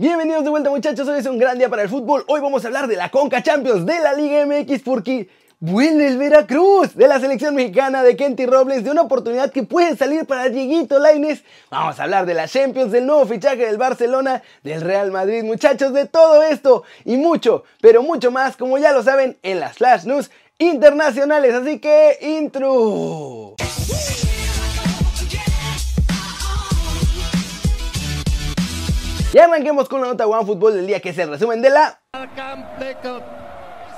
Bienvenidos de vuelta muchachos, hoy es un gran día para el fútbol. Hoy vamos a hablar de la Conca Champions, de la Liga MX, porque vuelve el Veracruz, de la selección mexicana, de Kenty Robles, de una oportunidad que puede salir para Dieguito Laines. Vamos a hablar de la Champions, del nuevo fichaje del Barcelona, del Real Madrid, muchachos, de todo esto y mucho, pero mucho más, como ya lo saben, en las Flash News internacionales. Así que, intro. Y arranquemos con la nota One Fútbol del día que es el resumen de la...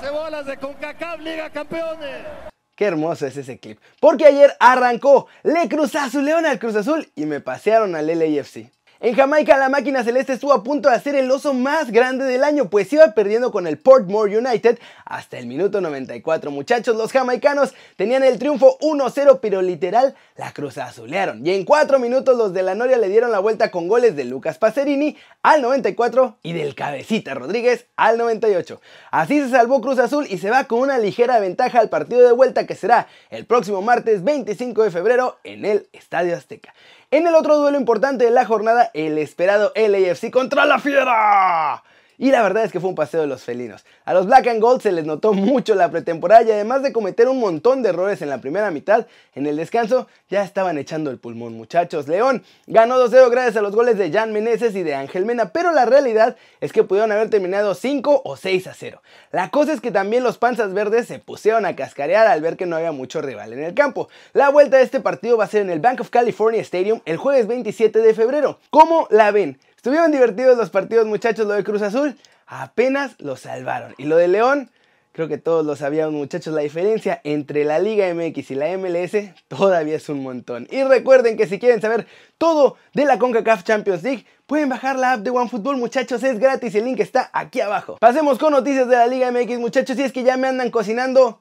Cebolas de CONCACAF Liga Campeones. Qué hermoso es ese clip. Porque ayer arrancó Le Cruz Azul León al Cruz Azul y me pasearon al LAFC. En Jamaica la máquina celeste estuvo a punto de hacer el oso más grande del año, pues iba perdiendo con el Portmore United hasta el minuto 94. Muchachos, los jamaicanos tenían el triunfo 1-0, pero literal la cruz azulearon. Y en 4 minutos los de la Noria le dieron la vuelta con goles de Lucas Pacerini al 94 y del Cabecita Rodríguez al 98. Así se salvó Cruz Azul y se va con una ligera ventaja al partido de vuelta que será el próximo martes 25 de febrero en el Estadio Azteca. En el otro duelo importante de la jornada, el esperado LAFC contra la Fiera. Y la verdad es que fue un paseo de los felinos. A los Black and Gold se les notó mucho la pretemporada y además de cometer un montón de errores en la primera mitad, en el descanso ya estaban echando el pulmón muchachos. León ganó 2-0 gracias a los goles de Jan Meneses y de Ángel Mena, pero la realidad es que pudieron haber terminado 5 o 6 a 0. La cosa es que también los panzas verdes se pusieron a cascarear al ver que no había mucho rival en el campo. La vuelta de este partido va a ser en el Bank of California Stadium el jueves 27 de febrero. ¿Cómo la ven? Estuvieron divertidos los partidos muchachos, lo de Cruz Azul apenas lo salvaron. Y lo de León, creo que todos lo sabíamos muchachos, la diferencia entre la Liga MX y la MLS todavía es un montón. Y recuerden que si quieren saber todo de la CONCACAF Champions League, pueden bajar la app de OneFootball muchachos, es gratis, el link está aquí abajo. Pasemos con noticias de la Liga MX muchachos, y es que ya me andan cocinando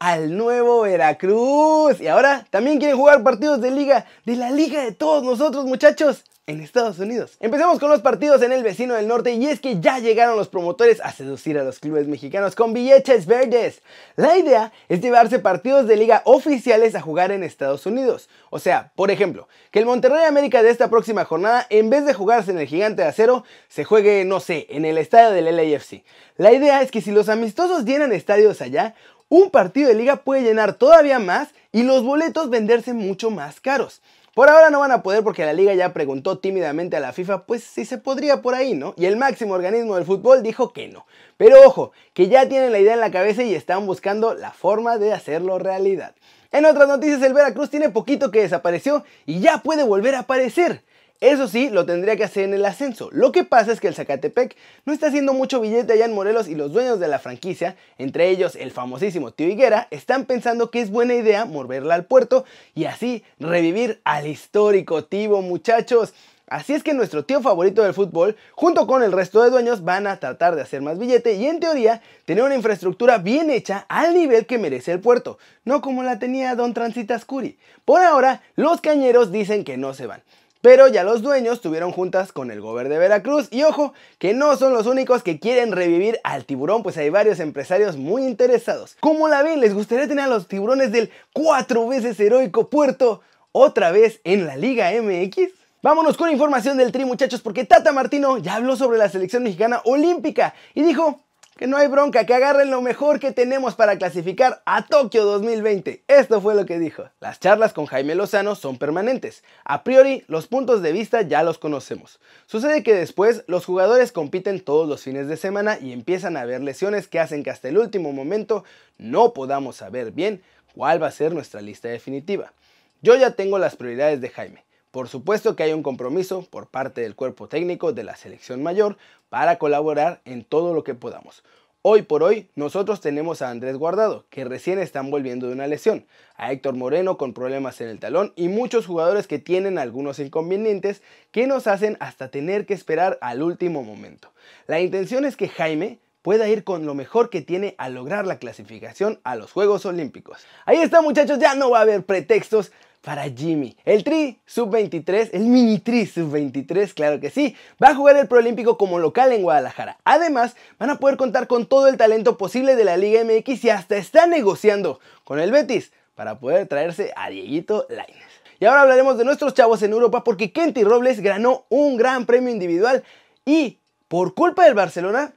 al nuevo Veracruz. Y ahora también quieren jugar partidos de liga, de la liga de todos nosotros muchachos en Estados Unidos. Empecemos con los partidos en el vecino del norte y es que ya llegaron los promotores a seducir a los clubes mexicanos con billetes verdes. La idea es llevarse partidos de liga oficiales a jugar en Estados Unidos. O sea, por ejemplo, que el Monterrey América de esta próxima jornada, en vez de jugarse en el Gigante de Acero, se juegue, no sé, en el estadio del LAFC. La idea es que si los amistosos llenan estadios allá, un partido de liga puede llenar todavía más y los boletos venderse mucho más caros. Por ahora no van a poder porque la liga ya preguntó tímidamente a la FIFA pues si se podría por ahí, ¿no? Y el máximo organismo del fútbol dijo que no. Pero ojo, que ya tienen la idea en la cabeza y están buscando la forma de hacerlo realidad. En otras noticias, el Veracruz tiene poquito que desapareció y ya puede volver a aparecer. Eso sí, lo tendría que hacer en el ascenso. Lo que pasa es que el Zacatepec no está haciendo mucho billete allá en Morelos y los dueños de la franquicia, entre ellos el famosísimo Tío Higuera, están pensando que es buena idea moverla al puerto y así revivir al histórico Tivo, muchachos. Así es que nuestro tío favorito del fútbol, junto con el resto de dueños, van a tratar de hacer más billete y en teoría tener una infraestructura bien hecha al nivel que merece el puerto, no como la tenía Don Transitas Curi. Por ahora, los cañeros dicen que no se van. Pero ya los dueños tuvieron juntas con el gobierno de Veracruz y ojo, que no son los únicos que quieren revivir al tiburón, pues hay varios empresarios muy interesados. ¿Cómo la ven? ¿Les gustaría tener a los tiburones del cuatro veces heroico puerto otra vez en la Liga MX? Vámonos con información del Tri muchachos porque Tata Martino ya habló sobre la selección mexicana olímpica y dijo que no hay bronca, que agarren lo mejor que tenemos para clasificar a Tokio 2020. Esto fue lo que dijo. Las charlas con Jaime Lozano son permanentes. A priori, los puntos de vista ya los conocemos. Sucede que después los jugadores compiten todos los fines de semana y empiezan a haber lesiones que hacen que hasta el último momento no podamos saber bien cuál va a ser nuestra lista definitiva. Yo ya tengo las prioridades de Jaime. Por supuesto que hay un compromiso por parte del cuerpo técnico de la selección mayor para colaborar en todo lo que podamos. Hoy por hoy nosotros tenemos a Andrés Guardado, que recién están volviendo de una lesión, a Héctor Moreno con problemas en el talón y muchos jugadores que tienen algunos inconvenientes que nos hacen hasta tener que esperar al último momento. La intención es que Jaime pueda ir con lo mejor que tiene a lograr la clasificación a los Juegos Olímpicos. Ahí está muchachos, ya no va a haber pretextos para Jimmy. El Tri Sub-23, el Mini Tri Sub-23, claro que sí, va a jugar el Proolímpico como local en Guadalajara. Además, van a poder contar con todo el talento posible de la Liga MX y hasta está negociando con el Betis para poder traerse a Dieguito Lainez. Y ahora hablaremos de nuestros chavos en Europa porque Kenty Robles ganó un gran premio individual y por culpa del Barcelona,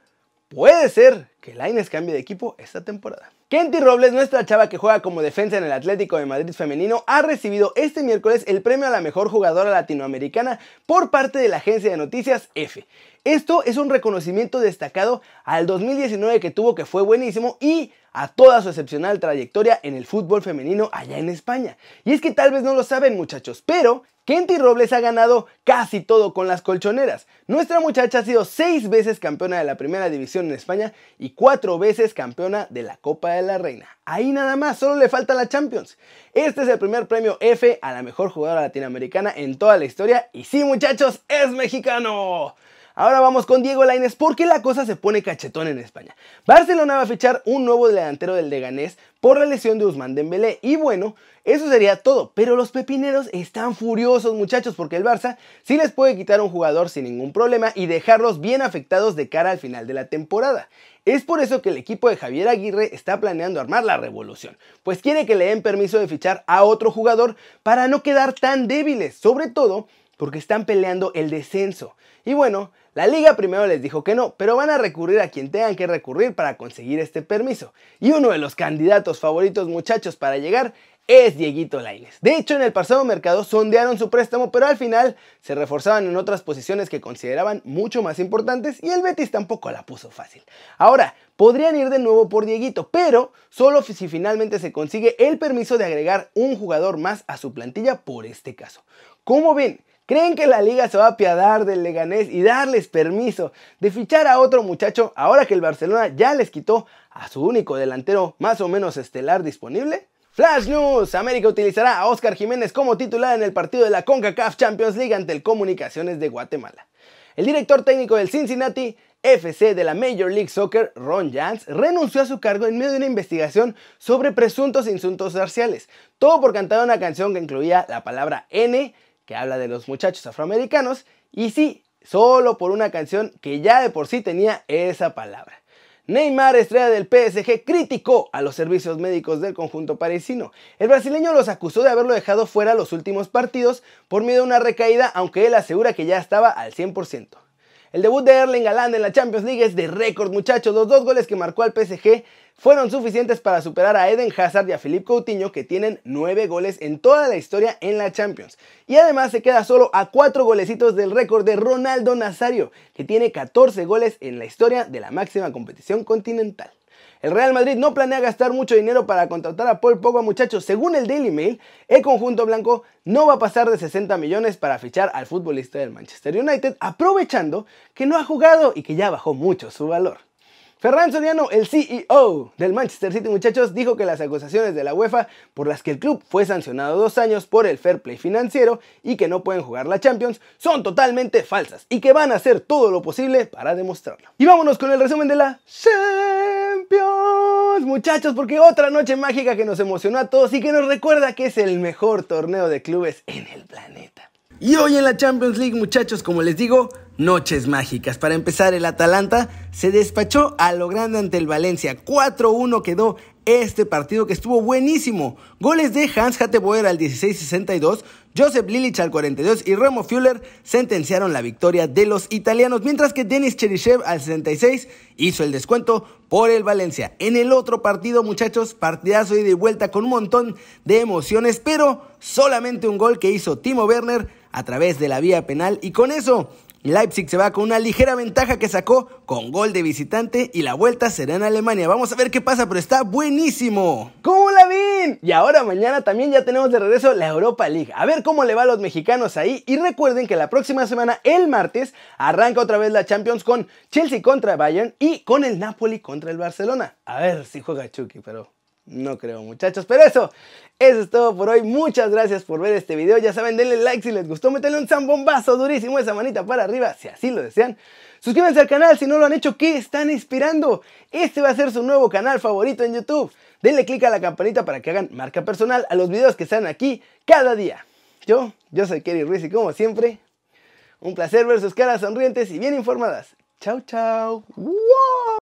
puede ser que Laines cambie de equipo esta temporada. Kenty Robles, nuestra chava que juega como defensa en el Atlético de Madrid femenino, ha recibido este miércoles el premio a la mejor jugadora latinoamericana por parte de la agencia de noticias F. Esto es un reconocimiento destacado al 2019 que tuvo que fue buenísimo y a toda su excepcional trayectoria en el fútbol femenino allá en España. Y es que tal vez no lo saben muchachos, pero Kenty Robles ha ganado casi todo con las colchoneras. Nuestra muchacha ha sido seis veces campeona de la primera división en España y cuatro veces campeona de la Copa de la Reina. Ahí nada más, solo le falta la Champions. Este es el primer premio F a la mejor jugadora latinoamericana en toda la historia y sí muchachos, es mexicano. Ahora vamos con Diego Lainez porque la cosa se pone cachetón en España. Barcelona va a fichar un nuevo delantero del Leganés por la lesión de Usman Dembélé y bueno, eso sería todo, pero los pepineros están furiosos muchachos porque el Barça sí les puede quitar un jugador sin ningún problema y dejarlos bien afectados de cara al final de la temporada. Es por eso que el equipo de Javier Aguirre está planeando armar la revolución, pues quiere que le den permiso de fichar a otro jugador para no quedar tan débiles, sobre todo porque están peleando el descenso. Y bueno, la liga primero les dijo que no, pero van a recurrir a quien tengan que recurrir para conseguir este permiso. Y uno de los candidatos favoritos muchachos para llegar es Dieguito Laines. De hecho, en el pasado mercado sondearon su préstamo, pero al final se reforzaban en otras posiciones que consideraban mucho más importantes y el Betis tampoco la puso fácil. Ahora, podrían ir de nuevo por Dieguito, pero solo si finalmente se consigue el permiso de agregar un jugador más a su plantilla por este caso. ¿Cómo ven? ¿Creen que la liga se va a apiadar del Leganés y darles permiso de fichar a otro muchacho ahora que el Barcelona ya les quitó a su único delantero más o menos estelar disponible? Flash News, América utilizará a Oscar Jiménez como titular en el partido de la CONCACAF Champions League ante el Comunicaciones de Guatemala. El director técnico del Cincinnati FC de la Major League Soccer, Ron Jans, renunció a su cargo en medio de una investigación sobre presuntos insultos raciales, todo por cantar una canción que incluía la palabra N que habla de los muchachos afroamericanos, y sí, solo por una canción que ya de por sí tenía esa palabra. Neymar, estrella del PSG, criticó a los servicios médicos del conjunto parisino. El brasileño los acusó de haberlo dejado fuera los últimos partidos por miedo a una recaída, aunque él asegura que ya estaba al 100%. El debut de Erling Haaland en la Champions League es de récord, muchachos. Los dos goles que marcó al PSG fueron suficientes para superar a Eden Hazard y a Philippe Coutinho, que tienen 9 goles en toda la historia en la Champions. Y además se queda solo a 4 golecitos del récord de Ronaldo Nazario, que tiene 14 goles en la historia de la máxima competición continental. El Real Madrid no planea gastar mucho dinero para contratar a Paul Pogba, muchachos. Según el Daily Mail, el conjunto blanco no va a pasar de 60 millones para fichar al futbolista del Manchester United, aprovechando que no ha jugado y que ya bajó mucho su valor. Ferran Soriano, el CEO del Manchester City, muchachos, dijo que las acusaciones de la UEFA por las que el club fue sancionado dos años por el fair play financiero y que no pueden jugar la Champions son totalmente falsas y que van a hacer todo lo posible para demostrarlo. Y vámonos con el resumen de la Champions, muchachos, porque otra noche mágica que nos emocionó a todos y que nos recuerda que es el mejor torneo de clubes en el planeta. Y hoy en la Champions League, muchachos, como les digo, noches mágicas. Para empezar, el Atalanta se despachó a lo grande ante el Valencia. 4-1 quedó este partido que estuvo buenísimo. Goles de Hans Hatteboer al 16-62, Joseph Lilich al 42 y Remo Fuller sentenciaron la victoria de los italianos, mientras que Denis Cheryshev al 66 hizo el descuento por el Valencia. En el otro partido, muchachos, partidazo y de vuelta con un montón de emociones, pero solamente un gol que hizo Timo Werner a través de la vía penal y con eso Leipzig se va con una ligera ventaja que sacó con gol de visitante y la vuelta será en Alemania. Vamos a ver qué pasa, pero está buenísimo. ¿Cómo la ven? Y ahora mañana también ya tenemos de regreso la Europa League. A ver cómo le va a los mexicanos ahí. Y recuerden que la próxima semana, el martes, arranca otra vez la Champions con Chelsea contra Bayern y con el Napoli contra el Barcelona. A ver si juega Chucky, pero no creo muchachos, pero eso, eso es todo por hoy. Muchas gracias por ver este video. Ya saben, denle like si les gustó, meterle un zambombazo durísimo, esa manita para arriba si así lo desean. Suscríbanse al canal si no lo han hecho, ¿qué están inspirando? Este va a ser su nuevo canal favorito en YouTube. Denle click a la campanita para que hagan marca personal a los videos que están aquí cada día. Yo, yo soy Kerry Ruiz y como siempre, un placer ver sus caras sonrientes y bien informadas. Chau, chau. ¡Wow!